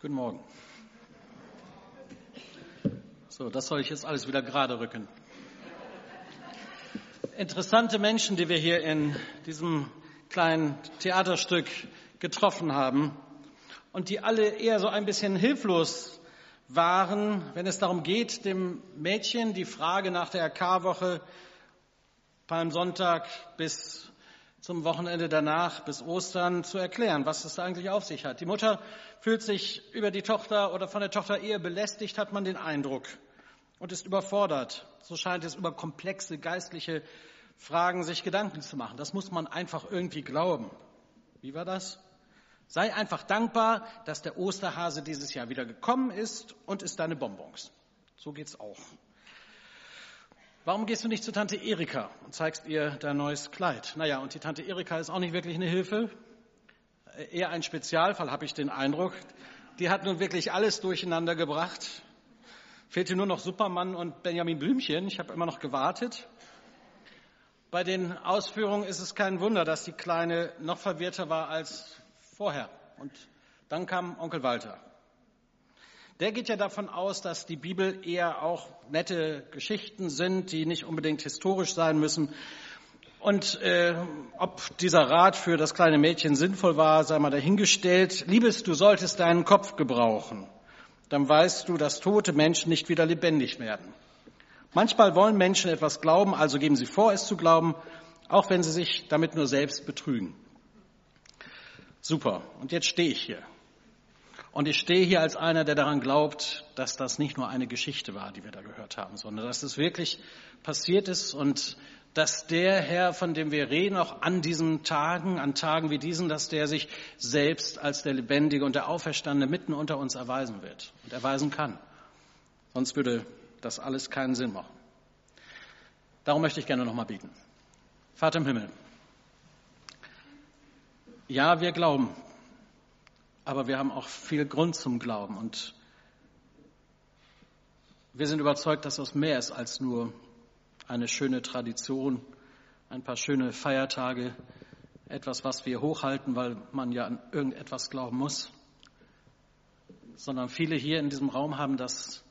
Guten Morgen. So, das soll ich jetzt alles wieder gerade rücken. Interessante Menschen, die wir hier in diesem kleinen Theaterstück getroffen haben und die alle eher so ein bisschen hilflos waren, wenn es darum geht, dem Mädchen die Frage nach der K-Woche Palmsonntag bis zum Wochenende danach bis Ostern zu erklären, was es da eigentlich auf sich hat. Die Mutter fühlt sich über die Tochter oder von der Tochter eher belästigt, hat man den Eindruck, und ist überfordert. So scheint es über komplexe geistliche Fragen sich Gedanken zu machen. Das muss man einfach irgendwie glauben. Wie war das? Sei einfach dankbar, dass der Osterhase dieses Jahr wieder gekommen ist und isst deine Bonbons. So geht's auch. Warum gehst du nicht zu Tante Erika und zeigst ihr dein neues Kleid? Naja, und die Tante Erika ist auch nicht wirklich eine Hilfe. Eher ein Spezialfall, habe ich den Eindruck. Die hat nun wirklich alles durcheinander gebracht. Fehlte nur noch Superman und Benjamin Blümchen. Ich habe immer noch gewartet. Bei den Ausführungen ist es kein Wunder, dass die Kleine noch verwirrter war als vorher. Und dann kam Onkel Walter der geht ja davon aus, dass die Bibel eher auch nette Geschichten sind, die nicht unbedingt historisch sein müssen. Und äh, ob dieser Rat für das kleine Mädchen sinnvoll war, sei mal dahingestellt. Liebes, du solltest deinen Kopf gebrauchen. Dann weißt du, dass tote Menschen nicht wieder lebendig werden. Manchmal wollen Menschen etwas glauben, also geben sie vor, es zu glauben, auch wenn sie sich damit nur selbst betrügen. Super. Und jetzt stehe ich hier und ich stehe hier als einer, der daran glaubt, dass das nicht nur eine Geschichte war, die wir da gehört haben, sondern dass es wirklich passiert ist und dass der Herr, von dem wir reden, auch an diesen Tagen, an Tagen wie diesen, dass der sich selbst als der Lebendige und der Auferstandene mitten unter uns erweisen wird und erweisen kann. Sonst würde das alles keinen Sinn machen. Darum möchte ich gerne nochmal bieten. Vater im Himmel, ja, wir glauben, aber wir haben auch viel Grund zum Glauben. Und wir sind überzeugt, dass das mehr ist als nur eine schöne Tradition, ein paar schöne Feiertage, etwas, was wir hochhalten, weil man ja an irgendetwas glauben muss, sondern viele hier in diesem Raum haben das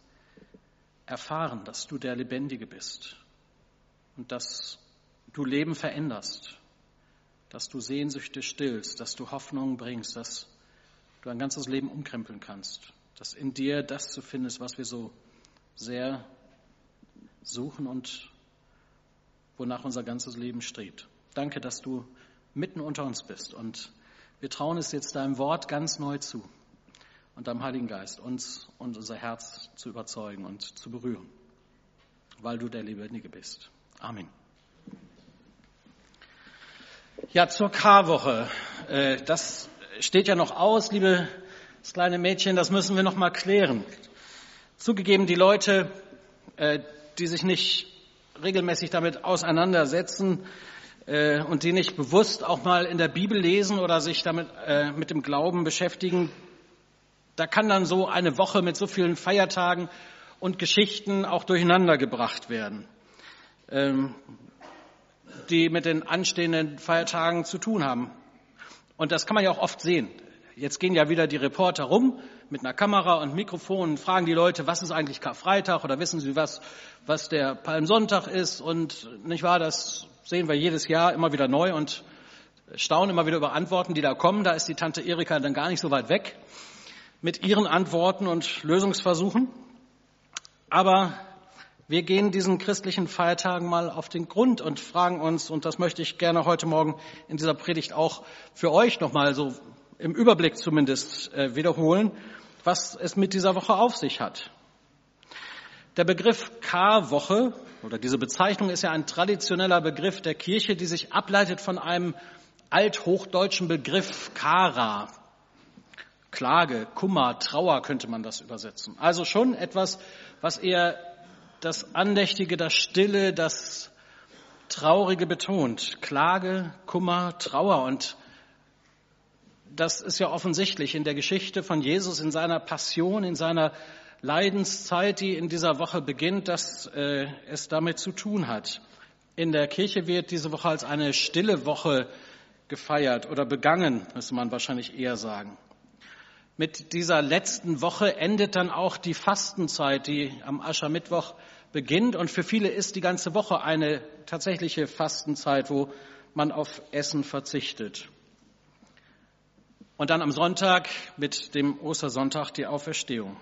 erfahren, dass du der Lebendige bist und dass du Leben veränderst, dass du Sehnsüchte stillst, dass du Hoffnung bringst, dass du ein ganzes Leben umkrempeln kannst, dass in dir das zu finden ist, was wir so sehr suchen und wonach unser ganzes Leben strebt. Danke, dass du mitten unter uns bist und wir trauen es jetzt deinem Wort ganz neu zu und deinem Heiligen Geist, uns und unser Herz zu überzeugen und zu berühren, weil du der Lebendige bist. Amen. Ja, zur Karwoche. Äh, das steht ja noch aus, liebe das kleine Mädchen, das müssen wir noch mal klären. Zugegeben, die Leute, äh, die sich nicht regelmäßig damit auseinandersetzen äh, und die nicht bewusst auch mal in der Bibel lesen oder sich damit äh, mit dem Glauben beschäftigen, da kann dann so eine Woche mit so vielen Feiertagen und Geschichten auch durcheinander gebracht werden, ähm, die mit den anstehenden Feiertagen zu tun haben. Und das kann man ja auch oft sehen. Jetzt gehen ja wieder die Reporter rum mit einer Kamera und Mikrofon und fragen die Leute, was ist eigentlich Karfreitag oder wissen Sie was, was der Palmsonntag ist? Und nicht wahr, das sehen wir jedes Jahr immer wieder neu und staunen immer wieder über Antworten, die da kommen. Da ist die Tante Erika dann gar nicht so weit weg mit ihren Antworten und Lösungsversuchen. Aber wir gehen diesen christlichen Feiertagen mal auf den Grund und fragen uns, und das möchte ich gerne heute Morgen in dieser Predigt auch für euch nochmal so im Überblick zumindest äh, wiederholen, was es mit dieser Woche auf sich hat. Der Begriff Karwoche oder diese Bezeichnung ist ja ein traditioneller Begriff der Kirche, die sich ableitet von einem althochdeutschen Begriff Kara. Klage, Kummer, Trauer könnte man das übersetzen. Also schon etwas, was eher das Andächtige, das Stille, das Traurige betont. Klage, Kummer, Trauer. Und das ist ja offensichtlich in der Geschichte von Jesus, in seiner Passion, in seiner Leidenszeit, die in dieser Woche beginnt, dass äh, es damit zu tun hat. In der Kirche wird diese Woche als eine stille Woche gefeiert oder begangen, müsste man wahrscheinlich eher sagen. Mit dieser letzten Woche endet dann auch die Fastenzeit, die am Aschermittwoch beginnt. Und für viele ist die ganze Woche eine tatsächliche Fastenzeit, wo man auf Essen verzichtet. Und dann am Sonntag mit dem Ostersonntag die Auferstehung.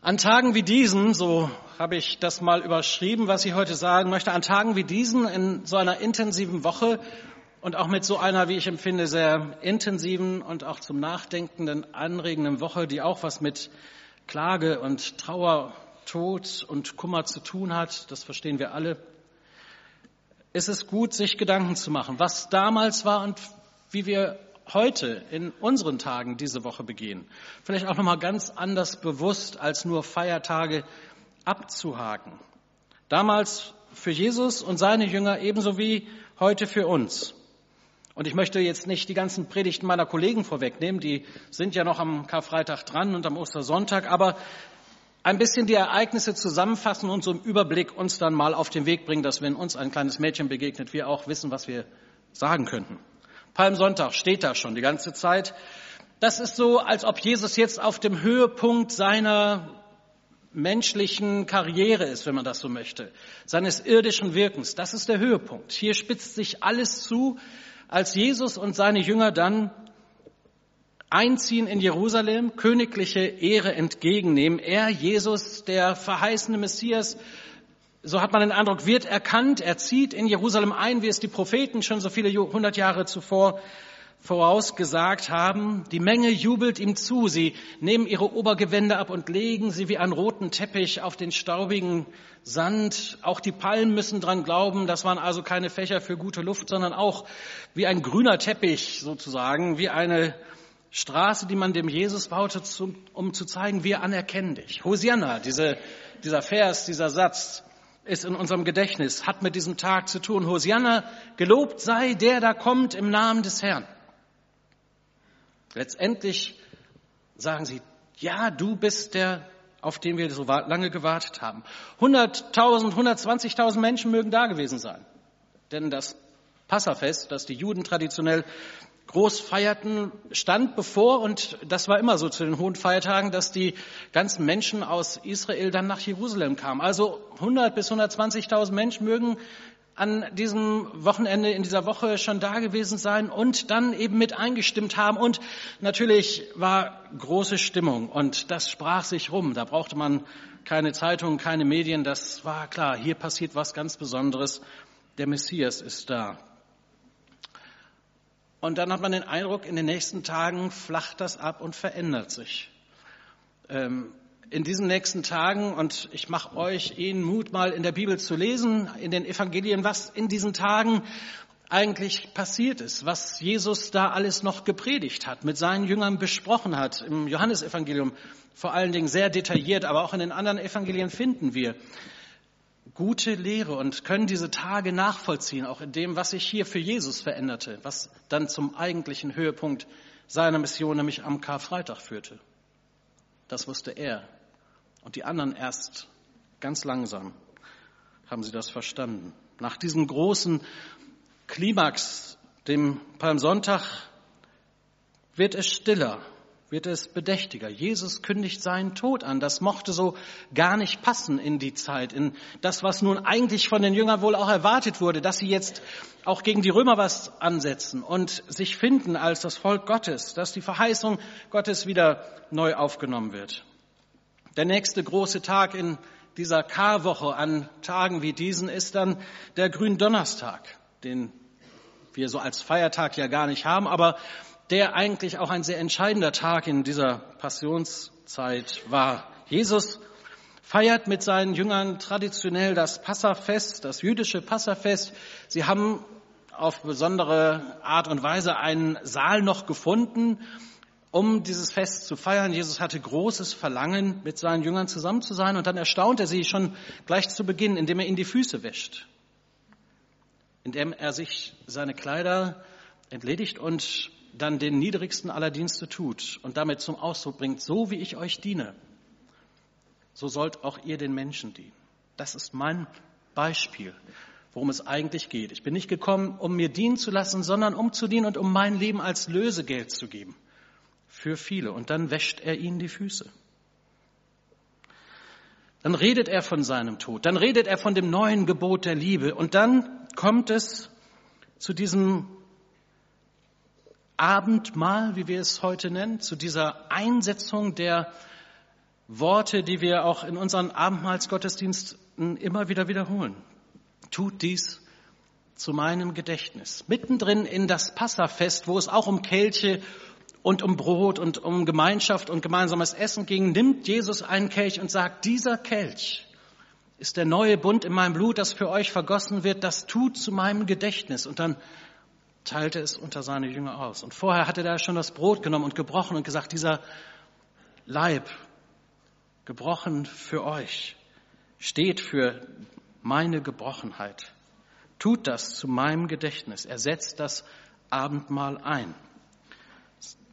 An Tagen wie diesen, so habe ich das mal überschrieben, was ich heute sagen möchte, an Tagen wie diesen in so einer intensiven Woche und auch mit so einer, wie ich empfinde, sehr intensiven und auch zum Nachdenkenden anregenden Woche, die auch was mit Klage und Trauer, Tod und Kummer zu tun hat, das verstehen wir alle, ist es gut, sich Gedanken zu machen, was damals war und wie wir heute in unseren Tagen diese Woche begehen. Vielleicht auch nochmal ganz anders bewusst, als nur Feiertage abzuhaken. Damals für Jesus und seine Jünger ebenso wie heute für uns. Und ich möchte jetzt nicht die ganzen Predigten meiner Kollegen vorwegnehmen, die sind ja noch am Karfreitag dran und am Ostersonntag, aber ein bisschen die Ereignisse zusammenfassen und so im Überblick uns dann mal auf den Weg bringen, dass wenn uns ein kleines Mädchen begegnet, wir auch wissen, was wir sagen könnten. Palmsonntag steht da schon die ganze Zeit. Das ist so, als ob Jesus jetzt auf dem Höhepunkt seiner menschlichen Karriere ist, wenn man das so möchte, seines irdischen Wirkens. Das ist der Höhepunkt. Hier spitzt sich alles zu, als Jesus und seine Jünger dann einziehen in Jerusalem, königliche Ehre entgegennehmen. Er, Jesus, der verheißene Messias, so hat man den Eindruck, wird erkannt, er zieht in Jerusalem ein, wie es die Propheten schon so viele hundert Jahre zuvor vorausgesagt haben. Die Menge jubelt ihm zu. Sie nehmen ihre Obergewände ab und legen sie wie einen roten Teppich auf den staubigen Sand. Auch die Palmen müssen dran glauben. Das waren also keine Fächer für gute Luft, sondern auch wie ein grüner Teppich sozusagen, wie eine Straße, die man dem Jesus baute, um zu zeigen, wir anerkennen dich. Hosianna, diese, dieser Vers, dieser Satz ist in unserem Gedächtnis, hat mit diesem Tag zu tun. Hosianna, gelobt sei der, da kommt im Namen des Herrn. Letztendlich sagen sie, ja, du bist der, auf den wir so lange gewartet haben. 100.000, 120.000 Menschen mögen da gewesen sein. Denn das Passafest, das die Juden traditionell groß feierten, stand bevor, und das war immer so zu den hohen Feiertagen, dass die ganzen Menschen aus Israel dann nach Jerusalem kamen. Also 100 bis 120.000 Menschen mögen an diesem Wochenende, in dieser Woche schon da gewesen sein und dann eben mit eingestimmt haben. Und natürlich war große Stimmung und das sprach sich rum. Da brauchte man keine Zeitungen, keine Medien. Das war klar. Hier passiert was ganz Besonderes. Der Messias ist da. Und dann hat man den Eindruck, in den nächsten Tagen flacht das ab und verändert sich. Ähm, in diesen nächsten Tagen und ich mache euch Ihnen Mut, mal in der Bibel zu lesen, in den Evangelien, was in diesen Tagen eigentlich passiert ist, was Jesus da alles noch gepredigt hat, mit seinen Jüngern besprochen hat. Im Johannesevangelium vor allen Dingen sehr detailliert, aber auch in den anderen Evangelien finden wir gute Lehre und können diese Tage nachvollziehen, auch in dem, was sich hier für Jesus veränderte, was dann zum eigentlichen Höhepunkt seiner Mission, nämlich am Karfreitag führte. Das wusste er. Und die anderen erst ganz langsam haben sie das verstanden. Nach diesem großen Klimax, dem Palmsonntag, wird es stiller, wird es bedächtiger. Jesus kündigt seinen Tod an. Das mochte so gar nicht passen in die Zeit, in das, was nun eigentlich von den Jüngern wohl auch erwartet wurde, dass sie jetzt auch gegen die Römer was ansetzen und sich finden als das Volk Gottes, dass die Verheißung Gottes wieder neu aufgenommen wird. Der nächste große Tag in dieser Karwoche an Tagen wie diesen ist dann der Gründonnerstag, den wir so als Feiertag ja gar nicht haben, aber der eigentlich auch ein sehr entscheidender Tag in dieser Passionszeit war. Jesus feiert mit seinen Jüngern traditionell das Passafest, das jüdische Passafest. Sie haben auf besondere Art und Weise einen Saal noch gefunden, um dieses Fest zu feiern. Jesus hatte großes Verlangen, mit seinen Jüngern zusammen zu sein. Und dann erstaunt er sie schon gleich zu Beginn, indem er ihnen die Füße wäscht, indem er sich seine Kleider entledigt und dann den niedrigsten aller Dienste tut und damit zum Ausdruck bringt, so wie ich euch diene, so sollt auch ihr den Menschen dienen. Das ist mein Beispiel, worum es eigentlich geht. Ich bin nicht gekommen, um mir dienen zu lassen, sondern um zu dienen und um mein Leben als Lösegeld zu geben für viele. Und dann wäscht er ihnen die Füße. Dann redet er von seinem Tod. Dann redet er von dem neuen Gebot der Liebe. Und dann kommt es zu diesem Abendmahl, wie wir es heute nennen, zu dieser Einsetzung der Worte, die wir auch in unseren Abendmahlsgottesdiensten immer wieder wiederholen. Tut dies zu meinem Gedächtnis. Mittendrin in das Passafest, wo es auch um Kelche und um Brot und um Gemeinschaft und gemeinsames Essen ging, nimmt Jesus einen Kelch und sagt, dieser Kelch ist der neue Bund in meinem Blut, das für euch vergossen wird, das tut zu meinem Gedächtnis. Und dann teilte es unter seine Jünger aus. Und vorher hatte er schon das Brot genommen und gebrochen und gesagt, dieser Leib, gebrochen für euch, steht für meine Gebrochenheit. Tut das zu meinem Gedächtnis. Er setzt das Abendmahl ein.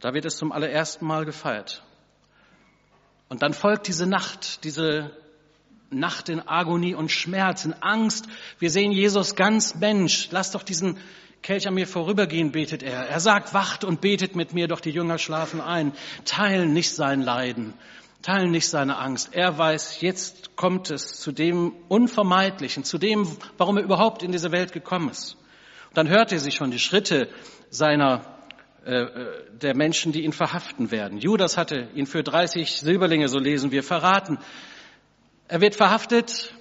Da wird es zum allerersten Mal gefeiert. Und dann folgt diese Nacht, diese Nacht in Agonie und Schmerz, in Angst. Wir sehen Jesus ganz Mensch. Lass doch diesen Kelch an mir vorübergehen, betet er. Er sagt, wacht und betet mit mir, doch die Jünger schlafen ein. Teilen nicht sein Leiden, teilen nicht seine Angst. Er weiß, jetzt kommt es zu dem Unvermeidlichen, zu dem, warum er überhaupt in diese Welt gekommen ist. Und dann hört er sich schon die Schritte seiner der Menschen, die ihn verhaften werden. Judas hatte ihn für 30 Silberlinge, so lesen wir, verraten. Er wird verhaftet,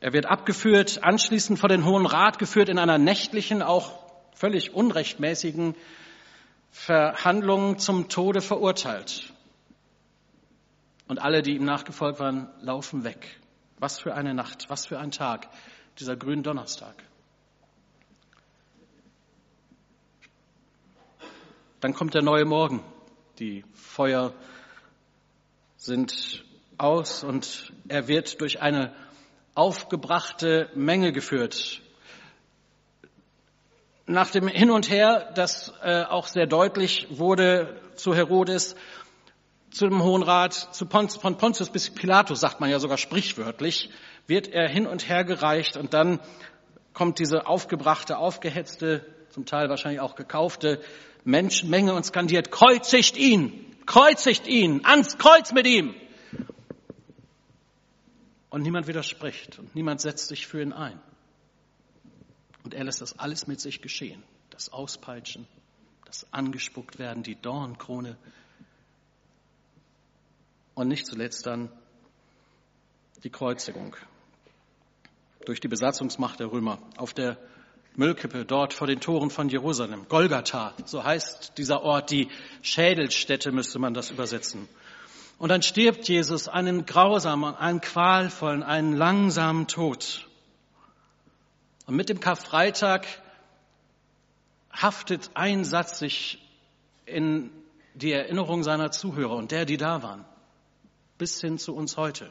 er wird abgeführt, anschließend vor den Hohen Rat geführt in einer nächtlichen, auch völlig unrechtmäßigen Verhandlungen zum Tode verurteilt. Und alle, die ihm nachgefolgt waren, laufen weg. Was für eine Nacht, was für ein Tag, dieser grünen Donnerstag. Dann kommt der neue Morgen. Die Feuer sind aus und er wird durch eine aufgebrachte Menge geführt nach dem Hin und Her, das äh, auch sehr deutlich wurde zu Herodes, zu dem Hohen Rat, zu Pontius, von Pontius bis Pilatus, sagt man ja sogar sprichwörtlich, wird er hin und her gereicht und dann kommt diese aufgebrachte, aufgehetzte, zum Teil wahrscheinlich auch gekaufte Menschenmenge und skandiert, kreuzigt ihn, kreuzigt ihn, ans Kreuz mit ihm. Und niemand widerspricht und niemand setzt sich für ihn ein. Und er lässt das alles mit sich geschehen. Das Auspeitschen, das Angespuckt werden, die Dornkrone. Und nicht zuletzt dann die Kreuzigung durch die Besatzungsmacht der Römer auf der Müllkippe dort vor den Toren von Jerusalem. Golgatha, so heißt dieser Ort, die Schädelstätte müsste man das übersetzen. Und dann stirbt Jesus einen grausamen, einen qualvollen, einen langsamen Tod. Und mit dem Karfreitag haftet ein Satz sich in die Erinnerung seiner Zuhörer und der, die da waren, bis hin zu uns heute.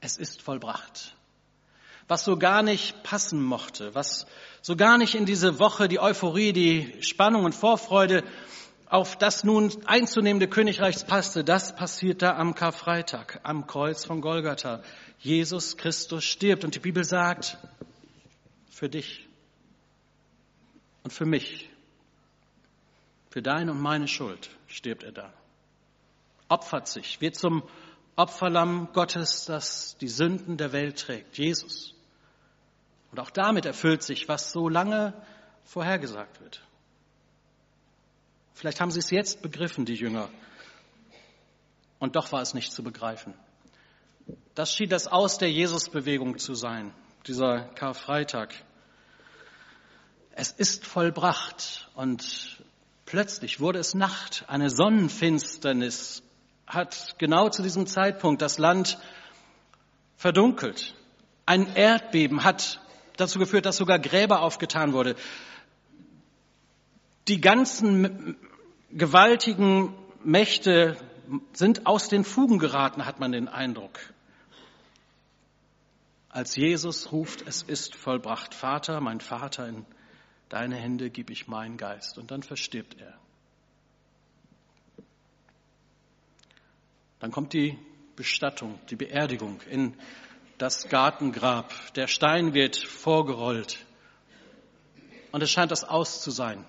Es ist vollbracht. Was so gar nicht passen mochte, was so gar nicht in diese Woche die Euphorie, die Spannung und Vorfreude auf das nun einzunehmende Königreichs passte, das passiert da am Karfreitag, am Kreuz von Golgatha. Jesus Christus stirbt und die Bibel sagt, für dich und für mich. Für deine und meine Schuld stirbt er da. Opfert sich, wird zum Opferlamm Gottes, das die Sünden der Welt trägt, Jesus. Und auch damit erfüllt sich, was so lange vorhergesagt wird. Vielleicht haben sie es jetzt begriffen, die Jünger. Und doch war es nicht zu begreifen. Das schien das Aus der Jesusbewegung zu sein dieser Karfreitag. Es ist vollbracht und plötzlich wurde es Nacht. Eine Sonnenfinsternis hat genau zu diesem Zeitpunkt das Land verdunkelt. Ein Erdbeben hat dazu geführt, dass sogar Gräber aufgetan wurde. Die ganzen gewaltigen Mächte sind aus den Fugen geraten, hat man den Eindruck als Jesus ruft, es ist vollbracht, Vater, mein Vater, in deine Hände gebe ich meinen Geist. Und dann verstirbt er. Dann kommt die Bestattung, die Beerdigung in das Gartengrab. Der Stein wird vorgerollt. Und es scheint das Aus zu sein.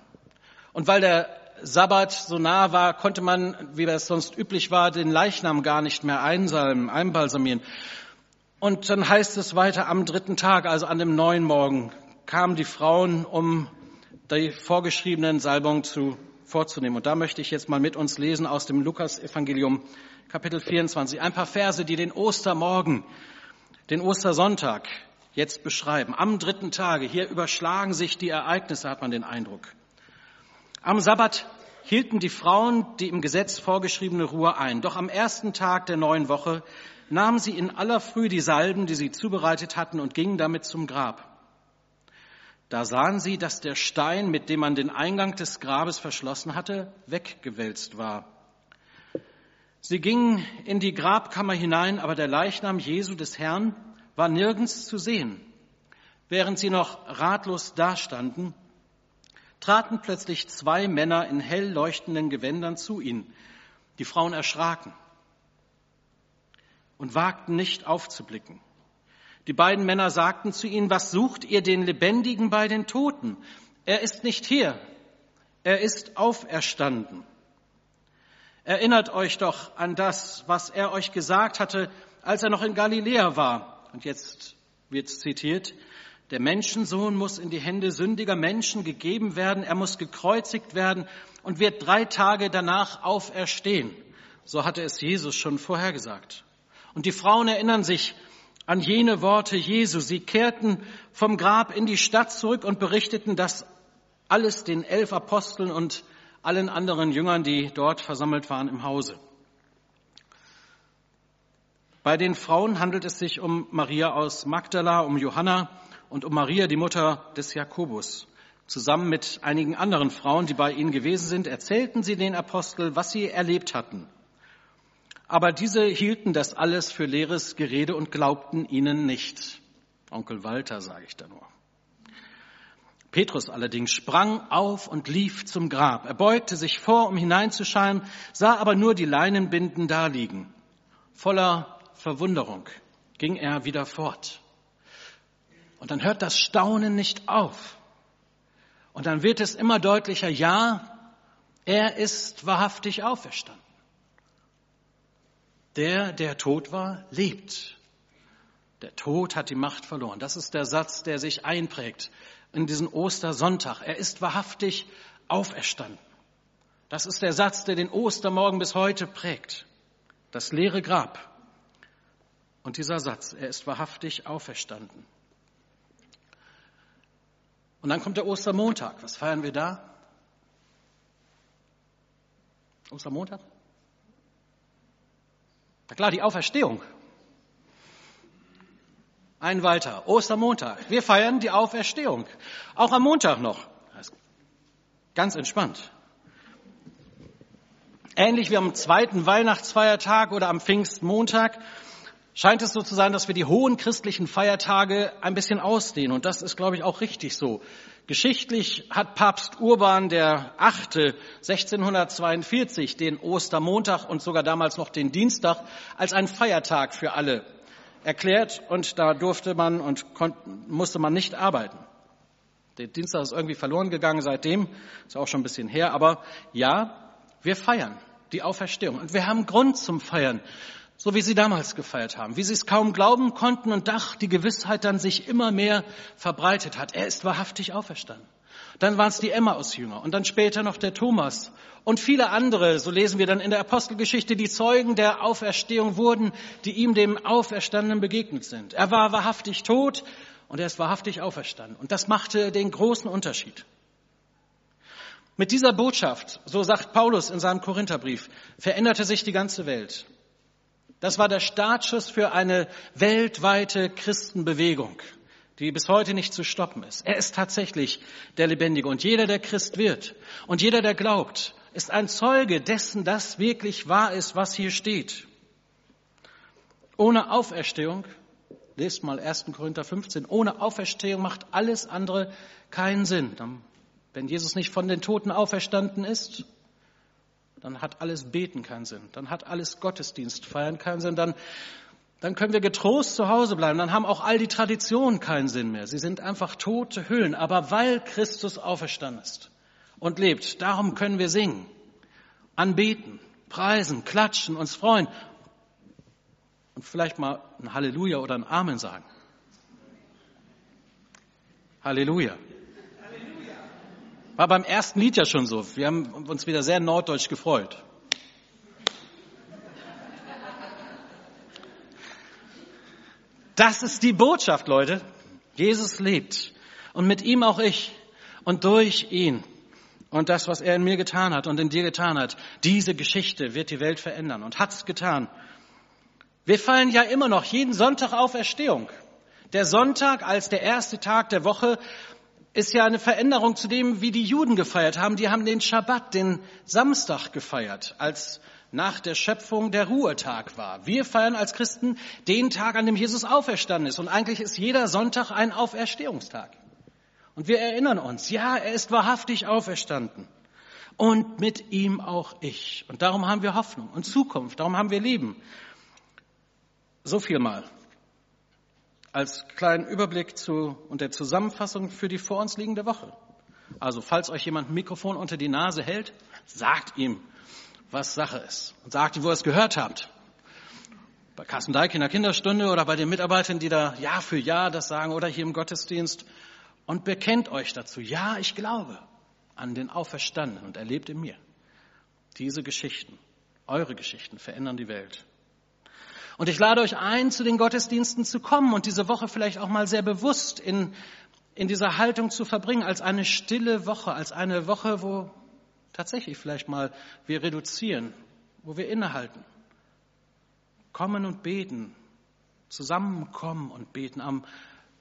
Und weil der Sabbat so nah war, konnte man, wie das sonst üblich war, den Leichnam gar nicht mehr einsalben, einbalsamieren. Und dann heißt es weiter, am dritten Tag, also an dem neuen Morgen, kamen die Frauen, um die vorgeschriebenen Salbungen zu, vorzunehmen. Und da möchte ich jetzt mal mit uns lesen aus dem Lukas-Evangelium, Kapitel 24, ein paar Verse, die den Ostermorgen, den Ostersonntag jetzt beschreiben. Am dritten Tage, hier überschlagen sich die Ereignisse, hat man den Eindruck. Am Sabbat hielten die Frauen die im Gesetz vorgeschriebene Ruhe ein. Doch am ersten Tag der neuen Woche nahmen sie in aller Früh die Salben, die sie zubereitet hatten, und gingen damit zum Grab. Da sahen sie, dass der Stein, mit dem man den Eingang des Grabes verschlossen hatte, weggewälzt war. Sie gingen in die Grabkammer hinein, aber der Leichnam Jesu des Herrn war nirgends zu sehen. Während sie noch ratlos dastanden, traten plötzlich zwei Männer in hell leuchtenden Gewändern zu ihnen. Die Frauen erschraken und wagten nicht aufzublicken. Die beiden Männer sagten zu ihnen, was sucht ihr den Lebendigen bei den Toten? Er ist nicht hier, er ist auferstanden. Erinnert euch doch an das, was er euch gesagt hatte, als er noch in Galiläa war. Und jetzt wird zitiert, der Menschensohn muss in die Hände sündiger Menschen gegeben werden, er muss gekreuzigt werden und wird drei Tage danach auferstehen. So hatte es Jesus schon vorhergesagt. Und die Frauen erinnern sich an jene Worte Jesu. Sie kehrten vom Grab in die Stadt zurück und berichteten das alles den elf Aposteln und allen anderen Jüngern, die dort versammelt waren im Hause. Bei den Frauen handelt es sich um Maria aus Magdala, um Johanna und um Maria, die Mutter des Jakobus. Zusammen mit einigen anderen Frauen, die bei ihnen gewesen sind, erzählten sie den Apostel, was sie erlebt hatten. Aber diese hielten das alles für leeres Gerede und glaubten ihnen nicht. Onkel Walter, sage ich da nur. Petrus allerdings sprang auf und lief zum Grab. Er beugte sich vor, um hineinzuschauen, sah aber nur die Leinenbinden daliegen. Voller Verwunderung ging er wieder fort. Und dann hört das Staunen nicht auf. Und dann wird es immer deutlicher, ja, er ist wahrhaftig auferstanden. Der, der tot war, lebt. Der Tod hat die Macht verloren. Das ist der Satz, der sich einprägt in diesen Ostersonntag. Er ist wahrhaftig auferstanden. Das ist der Satz, der den Ostermorgen bis heute prägt. Das leere Grab. Und dieser Satz, er ist wahrhaftig auferstanden. Und dann kommt der Ostermontag. Was feiern wir da? Ostermontag? Na klar, die Auferstehung. Ein weiter, Ostermontag. Wir feiern die Auferstehung. Auch am Montag noch. Ganz entspannt. Ähnlich wie am zweiten Weihnachtsfeiertag oder am Pfingstmontag scheint es so zu sein, dass wir die hohen christlichen Feiertage ein bisschen ausdehnen. Und das ist, glaube ich, auch richtig so. Geschichtlich hat Papst Urban der Achte 1642 den Ostermontag und sogar damals noch den Dienstag als einen Feiertag für alle erklärt und da durfte man und musste man nicht arbeiten. Der Dienstag ist irgendwie verloren gegangen seitdem, ist auch schon ein bisschen her, aber ja, wir feiern die Auferstehung und wir haben Grund zum Feiern so wie sie damals gefeiert haben, wie sie es kaum glauben konnten und doch die Gewissheit dann sich immer mehr verbreitet hat. Er ist wahrhaftig auferstanden. Dann waren es die Emmaus-Jünger und dann später noch der Thomas und viele andere, so lesen wir dann in der Apostelgeschichte, die Zeugen der Auferstehung wurden, die ihm dem Auferstandenen begegnet sind. Er war wahrhaftig tot und er ist wahrhaftig auferstanden. Und das machte den großen Unterschied. Mit dieser Botschaft, so sagt Paulus in seinem Korintherbrief, veränderte sich die ganze Welt. Das war der Startschuss für eine weltweite Christenbewegung, die bis heute nicht zu stoppen ist. Er ist tatsächlich der Lebendige. Und jeder, der Christ wird und jeder, der glaubt, ist ein Zeuge dessen, dass wirklich wahr ist, was hier steht. Ohne Auferstehung, lest mal 1. Korinther 15, ohne Auferstehung macht alles andere keinen Sinn. Wenn Jesus nicht von den Toten auferstanden ist, dann hat alles Beten keinen Sinn, dann hat alles Gottesdienst feiern keinen Sinn, dann, dann können wir getrost zu Hause bleiben, dann haben auch all die Traditionen keinen Sinn mehr. Sie sind einfach tote Hüllen. Aber weil Christus auferstanden ist und lebt. Darum können wir singen, anbeten, preisen, klatschen, uns freuen und vielleicht mal ein Halleluja oder ein Amen sagen. Halleluja. War beim ersten Lied ja schon so. Wir haben uns wieder sehr norddeutsch gefreut. Das ist die Botschaft, Leute. Jesus lebt. Und mit ihm auch ich. Und durch ihn. Und das, was er in mir getan hat und in dir getan hat. Diese Geschichte wird die Welt verändern und hat's getan. Wir feiern ja immer noch jeden Sonntag auf Erstehung. Der Sonntag als der erste Tag der Woche ist ja eine Veränderung zu dem, wie die Juden gefeiert haben. Die haben den Schabbat, den Samstag gefeiert, als nach der Schöpfung der Ruhetag war. Wir feiern als Christen den Tag, an dem Jesus auferstanden ist. Und eigentlich ist jeder Sonntag ein Auferstehungstag. Und wir erinnern uns, ja, er ist wahrhaftig auferstanden. Und mit ihm auch ich. Und darum haben wir Hoffnung und Zukunft. Darum haben wir Leben. So viel mal als kleinen Überblick zu und der Zusammenfassung für die vor uns liegende Woche. Also falls euch jemand ein Mikrofon unter die Nase hält, sagt ihm, was Sache ist und sagt wo ihr es gehört habt. Bei Carsten Deik in der Kinderstunde oder bei den Mitarbeitern, die da Jahr für Jahr das sagen oder hier im Gottesdienst und bekennt euch dazu. Ja, ich glaube an den Auferstandenen und erlebt in mir. Diese Geschichten, eure Geschichten verändern die Welt. Und ich lade euch ein, zu den Gottesdiensten zu kommen und diese Woche vielleicht auch mal sehr bewusst in, in dieser Haltung zu verbringen, als eine stille Woche, als eine Woche, wo tatsächlich vielleicht mal wir reduzieren, wo wir innehalten. Kommen und beten, zusammenkommen und beten. Am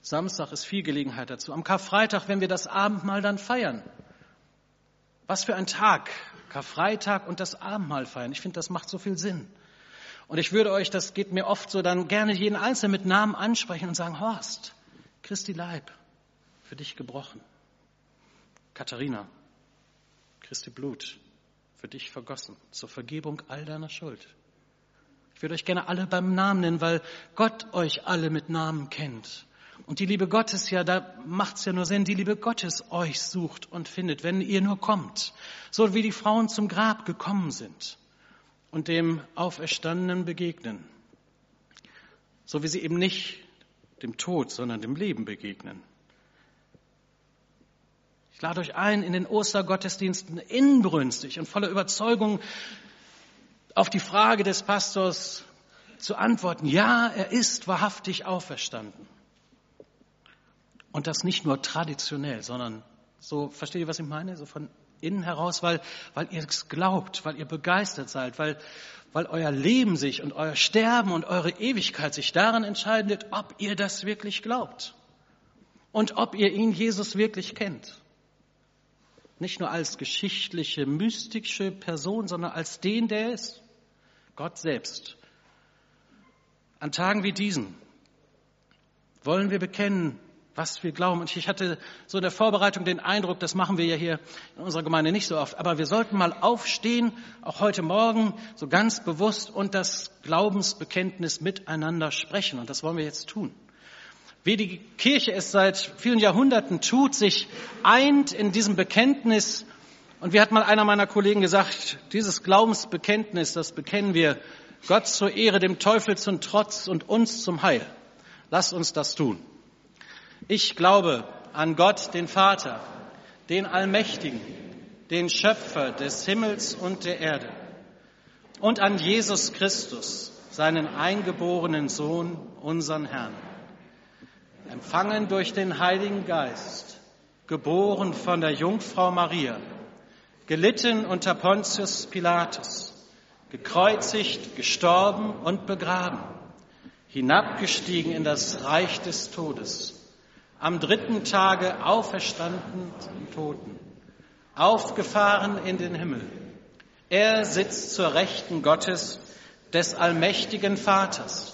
Samstag ist viel Gelegenheit dazu. Am Karfreitag, wenn wir das Abendmahl dann feiern. Was für ein Tag, Karfreitag und das Abendmahl feiern. Ich finde, das macht so viel Sinn. Und ich würde euch, das geht mir oft so, dann gerne jeden Einzelnen mit Namen ansprechen und sagen, Horst, Christi Leib, für dich gebrochen. Katharina, Christi Blut, für dich vergossen, zur Vergebung all deiner Schuld. Ich würde euch gerne alle beim Namen nennen, weil Gott euch alle mit Namen kennt. Und die Liebe Gottes ja, da macht's ja nur Sinn, die Liebe Gottes euch sucht und findet, wenn ihr nur kommt. So wie die Frauen zum Grab gekommen sind und dem Auferstandenen begegnen. So wie sie eben nicht dem Tod, sondern dem Leben begegnen. Lade euch ein, in den Ostergottesdiensten inbrünstig und voller Überzeugung auf die Frage des Pastors zu antworten, ja, er ist wahrhaftig auferstanden. Und das nicht nur traditionell, sondern so, versteht ihr, was ich meine? So von innen heraus, weil, weil ihr es glaubt, weil ihr begeistert seid, weil, weil euer Leben sich und euer Sterben und eure Ewigkeit sich daran entscheidet, ob ihr das wirklich glaubt und ob ihr ihn, Jesus, wirklich kennt. Nicht nur als geschichtliche, mystische Person, sondern als den, der ist, Gott selbst. An Tagen wie diesen wollen wir bekennen, was wir glauben. Und ich hatte so in der Vorbereitung den Eindruck, das machen wir ja hier in unserer Gemeinde nicht so oft, aber wir sollten mal aufstehen, auch heute Morgen, so ganz bewusst und das Glaubensbekenntnis miteinander sprechen. Und das wollen wir jetzt tun. Wie die Kirche es seit vielen Jahrhunderten tut, sich eint in diesem Bekenntnis. Und wie hat mal einer meiner Kollegen gesagt, dieses Glaubensbekenntnis, das bekennen wir Gott zur Ehre, dem Teufel zum Trotz und uns zum Heil. Lasst uns das tun. Ich glaube an Gott, den Vater, den Allmächtigen, den Schöpfer des Himmels und der Erde und an Jesus Christus, seinen eingeborenen Sohn, unseren Herrn, empfangen durch den Heiligen Geist, geboren von der Jungfrau Maria, gelitten unter Pontius Pilatus, gekreuzigt, gestorben und begraben, hinabgestiegen in das Reich des Todes am dritten Tage auferstanden zum Toten, aufgefahren in den Himmel. Er sitzt zur Rechten Gottes, des allmächtigen Vaters.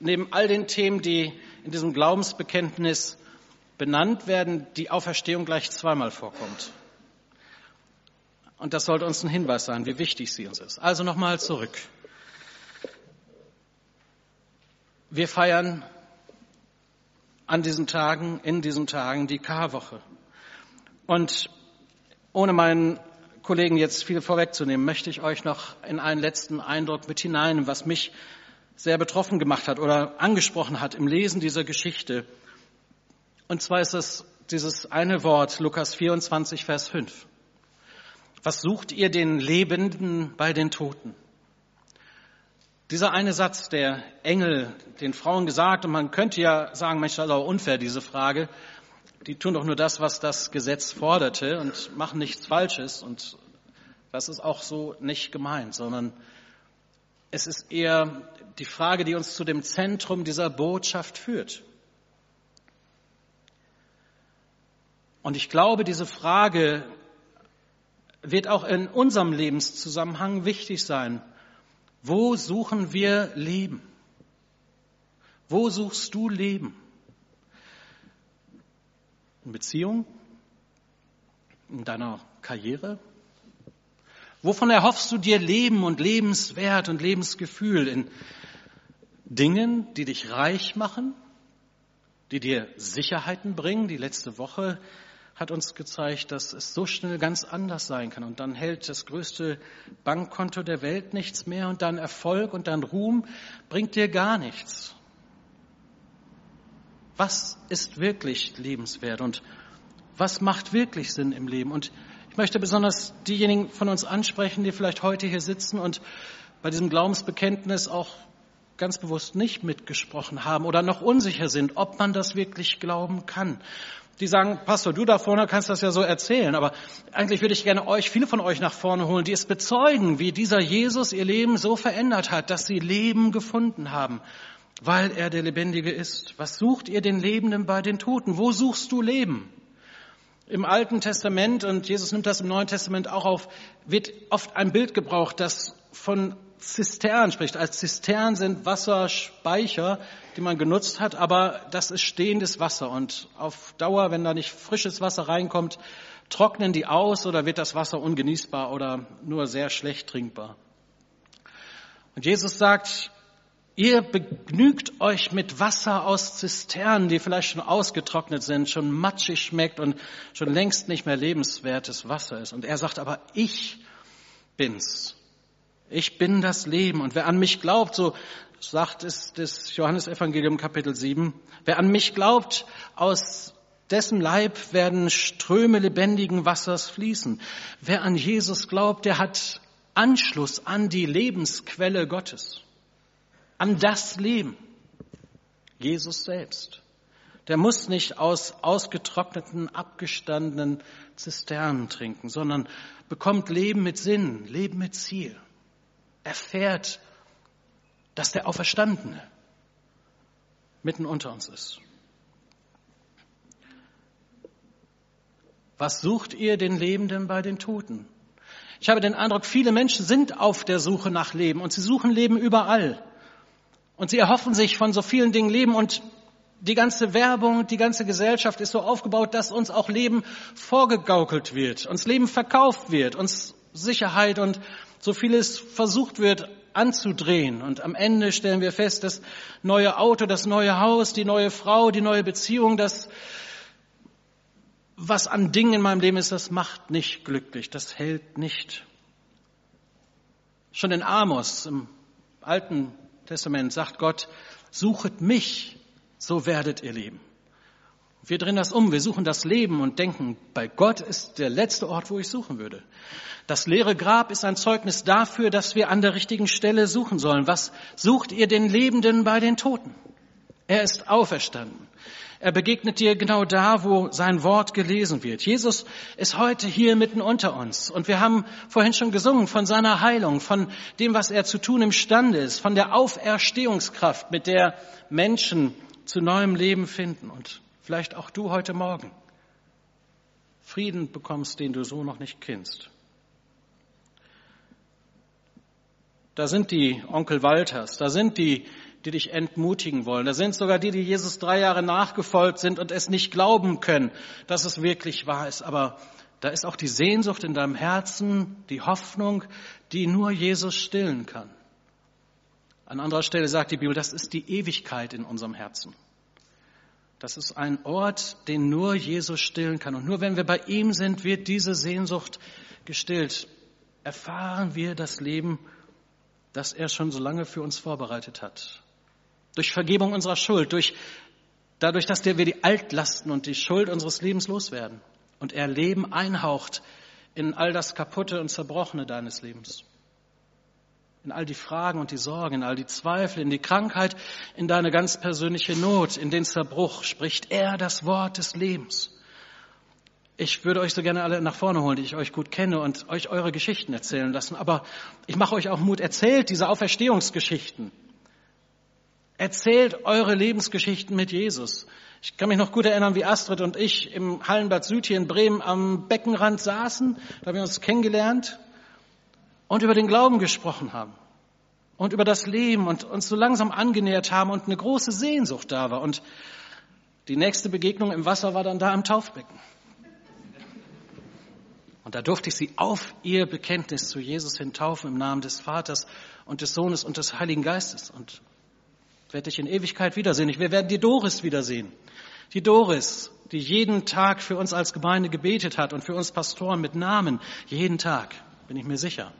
neben all den Themen, die in diesem Glaubensbekenntnis benannt werden, die Auferstehung gleich zweimal vorkommt. Und das sollte uns ein Hinweis sein, wie wichtig sie uns ist. Also nochmal zurück. Wir feiern an diesen Tagen, in diesen Tagen die Karwoche. Und ohne meinen Kollegen jetzt viel vorwegzunehmen, möchte ich euch noch in einen letzten Eindruck mit hinein, was mich sehr betroffen gemacht hat oder angesprochen hat im Lesen dieser Geschichte. Und zwar ist es dieses eine Wort, Lukas 24, Vers 5. Was sucht ihr den Lebenden bei den Toten? Dieser eine Satz, der Engel den Frauen gesagt, und man könnte ja sagen, Mensch, das ist aber unfair, diese Frage. Die tun doch nur das, was das Gesetz forderte und machen nichts Falsches. Und das ist auch so nicht gemeint, sondern es ist eher die Frage, die uns zu dem Zentrum dieser Botschaft führt. Und ich glaube, diese Frage wird auch in unserem Lebenszusammenhang wichtig sein. Wo suchen wir Leben? Wo suchst du Leben? In Beziehung? In deiner Karriere? Wovon erhoffst du dir Leben und Lebenswert und Lebensgefühl? In Dingen, die dich reich machen? Die dir Sicherheiten bringen? Die letzte Woche hat uns gezeigt, dass es so schnell ganz anders sein kann. Und dann hält das größte Bankkonto der Welt nichts mehr und dann Erfolg und dann Ruhm bringt dir gar nichts. Was ist wirklich lebenswert und was macht wirklich Sinn im Leben? Und möchte besonders diejenigen von uns ansprechen, die vielleicht heute hier sitzen und bei diesem Glaubensbekenntnis auch ganz bewusst nicht mitgesprochen haben oder noch unsicher sind, ob man das wirklich glauben kann die sagen, Pastor, du da vorne kannst das ja so erzählen, aber eigentlich würde ich gerne euch, viele von euch nach vorne holen, die es bezeugen, wie dieser Jesus ihr Leben so verändert hat, dass sie Leben gefunden haben, weil er der Lebendige ist. Was sucht ihr den Lebenden bei den Toten? Wo suchst du Leben? Im Alten Testament, und Jesus nimmt das im Neuen Testament auch auf, wird oft ein Bild gebraucht, das von Zisternen spricht. Als Zisternen sind Wasserspeicher, die man genutzt hat, aber das ist stehendes Wasser und auf Dauer, wenn da nicht frisches Wasser reinkommt, trocknen die aus oder wird das Wasser ungenießbar oder nur sehr schlecht trinkbar. Und Jesus sagt, ihr begnügt euch mit Wasser aus Zisternen, die vielleicht schon ausgetrocknet sind, schon matschig schmeckt und schon längst nicht mehr lebenswertes Wasser ist. Und er sagt aber, ich bin's ich bin das Leben. Und wer an mich glaubt, so sagt es das Johannesevangelium Kapitel 7, wer an mich glaubt, aus dessen Leib werden Ströme lebendigen Wassers fließen. Wer an Jesus glaubt, der hat Anschluss an die Lebensquelle Gottes, an das Leben. Jesus selbst. Der muss nicht aus ausgetrockneten, abgestandenen Zisternen trinken, sondern bekommt Leben mit Sinn, Leben mit Ziel erfährt, dass der Auferstandene mitten unter uns ist. Was sucht ihr den Lebenden bei den Toten? Ich habe den Eindruck, viele Menschen sind auf der Suche nach Leben und sie suchen Leben überall. Und sie erhoffen sich von so vielen Dingen Leben und die ganze Werbung, die ganze Gesellschaft ist so aufgebaut, dass uns auch Leben vorgegaukelt wird, uns Leben verkauft wird, uns Sicherheit und so vieles versucht wird anzudrehen. Und am Ende stellen wir fest, das neue Auto, das neue Haus, die neue Frau, die neue Beziehung, das, was an Dingen in meinem Leben ist, das macht nicht glücklich, das hält nicht. Schon in Amos im Alten Testament sagt Gott, suchet mich, so werdet ihr leben. Wir drehen das um, wir suchen das Leben und denken, bei Gott ist der letzte Ort, wo ich suchen würde. Das leere Grab ist ein Zeugnis dafür, dass wir an der richtigen Stelle suchen sollen. Was sucht ihr den Lebenden bei den Toten? Er ist auferstanden. Er begegnet dir genau da, wo sein Wort gelesen wird. Jesus ist heute hier mitten unter uns. Und wir haben vorhin schon gesungen von seiner Heilung, von dem, was er zu tun imstande ist, von der Auferstehungskraft, mit der Menschen zu neuem Leben finden. Und vielleicht auch du heute Morgen. Frieden bekommst, den du so noch nicht kennst. Da sind die Onkel Walters, da sind die, die dich entmutigen wollen. Da sind sogar die, die Jesus drei Jahre nachgefolgt sind und es nicht glauben können, dass es wirklich wahr ist. Aber da ist auch die Sehnsucht in deinem Herzen, die Hoffnung, die nur Jesus stillen kann. An anderer Stelle sagt die Bibel, das ist die Ewigkeit in unserem Herzen. Das ist ein Ort, den nur Jesus stillen kann. Und nur wenn wir bei ihm sind, wird diese Sehnsucht gestillt. Erfahren wir das Leben, das er schon so lange für uns vorbereitet hat. Durch Vergebung unserer Schuld, durch, dadurch, dass wir die Altlasten und die Schuld unseres Lebens loswerden und er Leben einhaucht in all das Kaputte und Zerbrochene deines Lebens. In all die Fragen und die Sorgen, in all die Zweifel, in die Krankheit, in deine ganz persönliche Not, in den Zerbruch spricht er das Wort des Lebens. Ich würde euch so gerne alle nach vorne holen, die ich euch gut kenne und euch eure Geschichten erzählen lassen. Aber ich mache euch auch Mut. Erzählt diese Auferstehungsgeschichten. Erzählt eure Lebensgeschichten mit Jesus. Ich kann mich noch gut erinnern, wie Astrid und ich im Hallenbad Süd hier in Bremen am Beckenrand saßen. Da haben wir uns kennengelernt und über den Glauben gesprochen haben und über das Leben und uns so langsam angenähert haben und eine große Sehnsucht da war. Und die nächste Begegnung im Wasser war dann da am Taufbecken. Und da durfte ich sie auf ihr Bekenntnis zu Jesus hin taufen im Namen des Vaters und des Sohnes und des Heiligen Geistes. Und werde ich in Ewigkeit wiedersehen. Wir werden die Doris wiedersehen. Die Doris, die jeden Tag für uns als Gemeinde gebetet hat und für uns Pastoren mit Namen. Jeden Tag, bin ich mir sicher.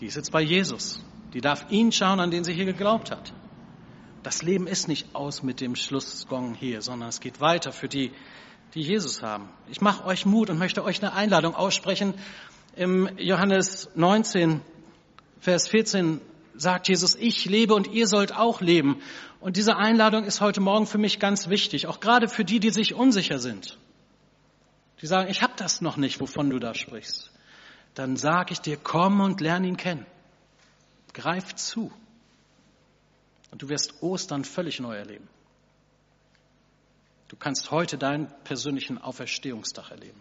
Die ist jetzt bei Jesus. Die darf ihn schauen, an den sie hier geglaubt hat. Das Leben ist nicht aus mit dem Schlussgong hier, sondern es geht weiter für die, die Jesus haben. Ich mache euch Mut und möchte euch eine Einladung aussprechen. Im Johannes 19, Vers 14 sagt Jesus, ich lebe und ihr sollt auch leben. Und diese Einladung ist heute Morgen für mich ganz wichtig, auch gerade für die, die sich unsicher sind. Die sagen, ich habe das noch nicht, wovon du da sprichst. Dann sage ich dir, komm und lern ihn kennen. Greif zu. Und du wirst Ostern völlig neu erleben. Du kannst heute deinen persönlichen Auferstehungstag erleben.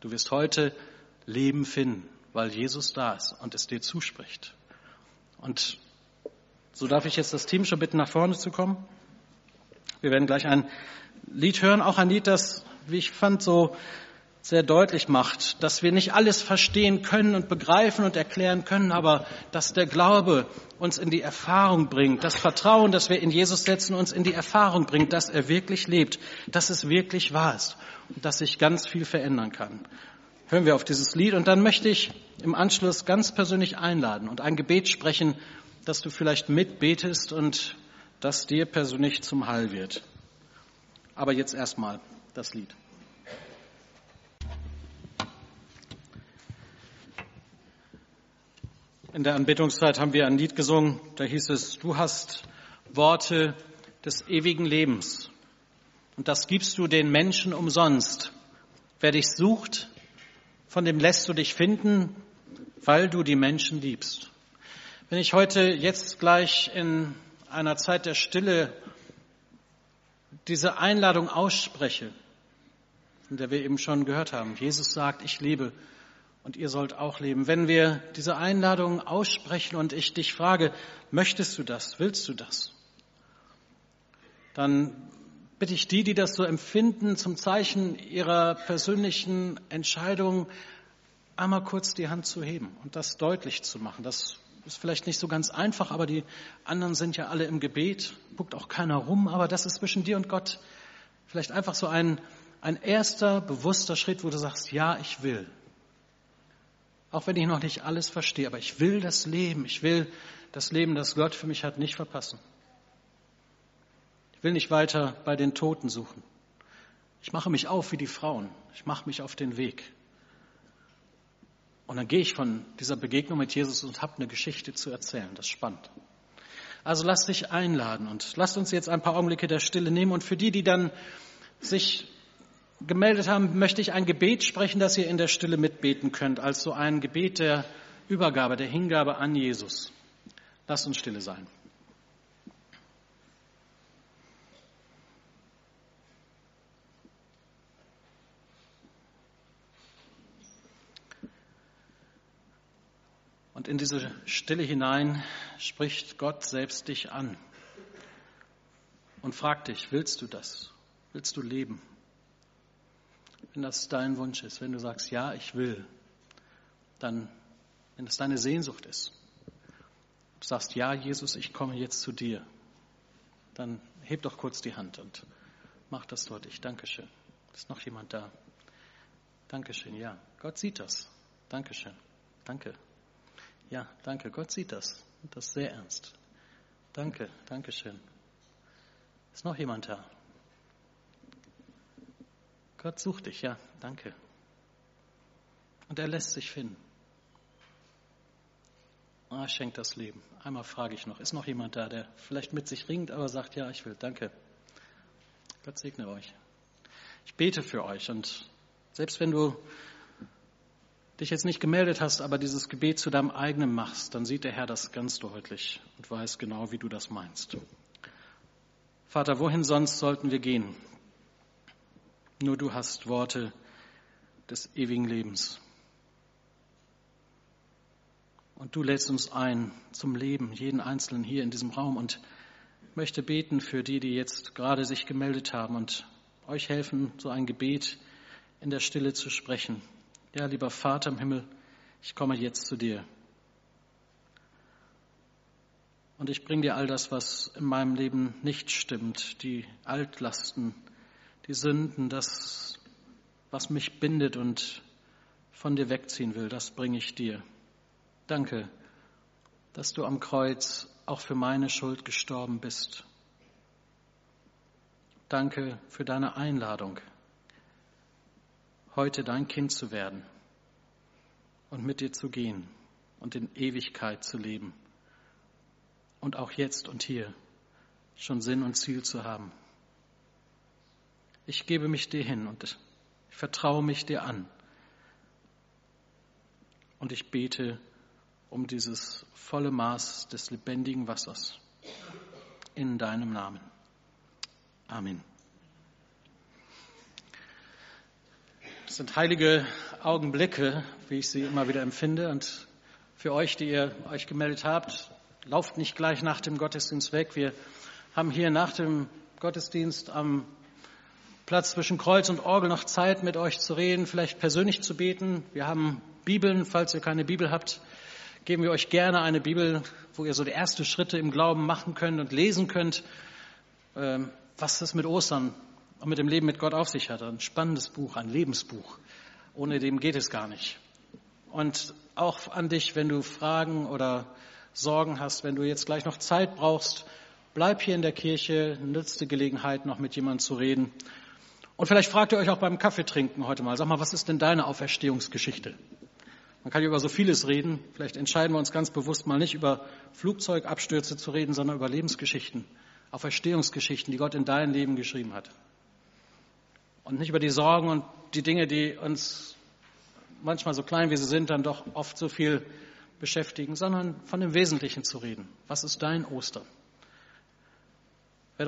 Du wirst heute Leben finden weil Jesus da ist und es dir zuspricht. Und so darf ich jetzt das Team schon bitten, nach vorne zu kommen. Wir werden gleich ein Lied hören, auch ein Lied, das, wie ich fand, so sehr deutlich macht, dass wir nicht alles verstehen können und begreifen und erklären können, aber dass der Glaube uns in die Erfahrung bringt, das Vertrauen, das wir in Jesus setzen, uns in die Erfahrung bringt, dass er wirklich lebt, dass es wirklich wahr ist und dass sich ganz viel verändern kann hören wir auf dieses Lied und dann möchte ich im Anschluss ganz persönlich einladen und ein Gebet sprechen, dass du vielleicht mitbetest und das dir persönlich zum Heil wird. Aber jetzt erstmal das Lied. In der Anbetungszeit haben wir ein Lied gesungen, da hieß es, du hast Worte des ewigen Lebens und das gibst du den Menschen umsonst. Wer dich sucht, von dem lässt du dich finden, weil du die Menschen liebst. Wenn ich heute jetzt gleich in einer Zeit der Stille diese Einladung ausspreche, von der wir eben schon gehört haben, Jesus sagt, ich lebe und ihr sollt auch leben. Wenn wir diese Einladung aussprechen und ich dich frage, möchtest du das, willst du das? Dann bitte ich die, die das so empfinden, zum Zeichen ihrer persönlichen Entscheidung einmal kurz die Hand zu heben und das deutlich zu machen. Das ist vielleicht nicht so ganz einfach, aber die anderen sind ja alle im Gebet, guckt auch keiner rum, aber das ist zwischen dir und Gott vielleicht einfach so ein, ein erster bewusster Schritt, wo du sagst, ja, ich will. Auch wenn ich noch nicht alles verstehe, aber ich will das Leben, ich will das Leben, das Gott für mich hat, nicht verpassen. Ich will nicht weiter bei den Toten suchen. Ich mache mich auf wie die Frauen. Ich mache mich auf den Weg. Und dann gehe ich von dieser Begegnung mit Jesus und habe eine Geschichte zu erzählen. Das ist spannend. Also lass dich einladen und lasst uns jetzt ein paar Augenblicke der Stille nehmen. Und für die, die dann sich gemeldet haben, möchte ich ein Gebet sprechen, das ihr in der Stille mitbeten könnt, als so ein Gebet der Übergabe, der Hingabe an Jesus. Lasst uns stille sein. Und in diese Stille hinein spricht Gott selbst dich an und fragt dich, willst du das? Willst du leben? Wenn das dein Wunsch ist, wenn du sagst, ja, ich will, dann, wenn es deine Sehnsucht ist, du sagst, ja, Jesus, ich komme jetzt zu dir, dann heb doch kurz die Hand und mach das deutlich. Dankeschön. Ist noch jemand da? Dankeschön, ja. Gott sieht das. Dankeschön. Danke. Ja, danke. Gott sieht das. Das sehr ernst. Danke, Dankeschön. Ist noch jemand da? Gott sucht dich, ja, danke. Und er lässt sich finden. Ah, schenkt das Leben. Einmal frage ich noch, ist noch jemand da, der vielleicht mit sich ringt, aber sagt, ja, ich will, danke. Gott segne euch. Ich bete für euch und selbst wenn du dich jetzt nicht gemeldet hast, aber dieses Gebet zu deinem eigenen machst, dann sieht der Herr das ganz deutlich und weiß genau, wie du das meinst. Vater, wohin sonst sollten wir gehen? Nur du hast Worte des ewigen Lebens. Und du lädst uns ein zum Leben, jeden Einzelnen hier in diesem Raum und möchte beten für die, die jetzt gerade sich gemeldet haben und euch helfen, so ein Gebet in der Stille zu sprechen. Ja, lieber Vater im Himmel, ich komme jetzt zu dir. Und ich bringe dir all das, was in meinem Leben nicht stimmt, die Altlasten, die Sünden, das, was mich bindet und von dir wegziehen will, das bringe ich dir. Danke, dass du am Kreuz auch für meine Schuld gestorben bist. Danke für deine Einladung, heute dein Kind zu werden und mit dir zu gehen und in Ewigkeit zu leben und auch jetzt und hier schon Sinn und Ziel zu haben. Ich gebe mich dir hin und ich vertraue mich dir an. Und ich bete um dieses volle Maß des lebendigen Wassers in deinem Namen. Amen. Das sind heilige Augenblicke, wie ich sie immer wieder empfinde. Und für euch, die ihr euch gemeldet habt, lauft nicht gleich nach dem Gottesdienst weg. Wir haben hier nach dem Gottesdienst am Platz zwischen Kreuz und Orgel noch Zeit, mit euch zu reden, vielleicht persönlich zu beten. Wir haben Bibeln, falls ihr keine Bibel habt, geben wir euch gerne eine Bibel, wo ihr so die ersten Schritte im Glauben machen könnt und lesen könnt, ähm, was das mit Ostern und mit dem Leben mit Gott auf sich hat. Ein spannendes Buch, ein Lebensbuch. Ohne dem geht es gar nicht. Und auch an dich, wenn du Fragen oder Sorgen hast, wenn du jetzt gleich noch Zeit brauchst, bleib hier in der Kirche, nützt die Gelegenheit, noch mit jemandem zu reden. Und vielleicht fragt ihr euch auch beim Kaffeetrinken heute mal, sag mal, was ist denn deine Auferstehungsgeschichte? Man kann ja über so vieles reden. Vielleicht entscheiden wir uns ganz bewusst mal nicht über Flugzeugabstürze zu reden, sondern über Lebensgeschichten, Auferstehungsgeschichten, die Gott in dein Leben geschrieben hat. Und nicht über die Sorgen und die Dinge, die uns manchmal so klein wie sie sind, dann doch oft so viel beschäftigen, sondern von dem Wesentlichen zu reden. Was ist dein Ostern?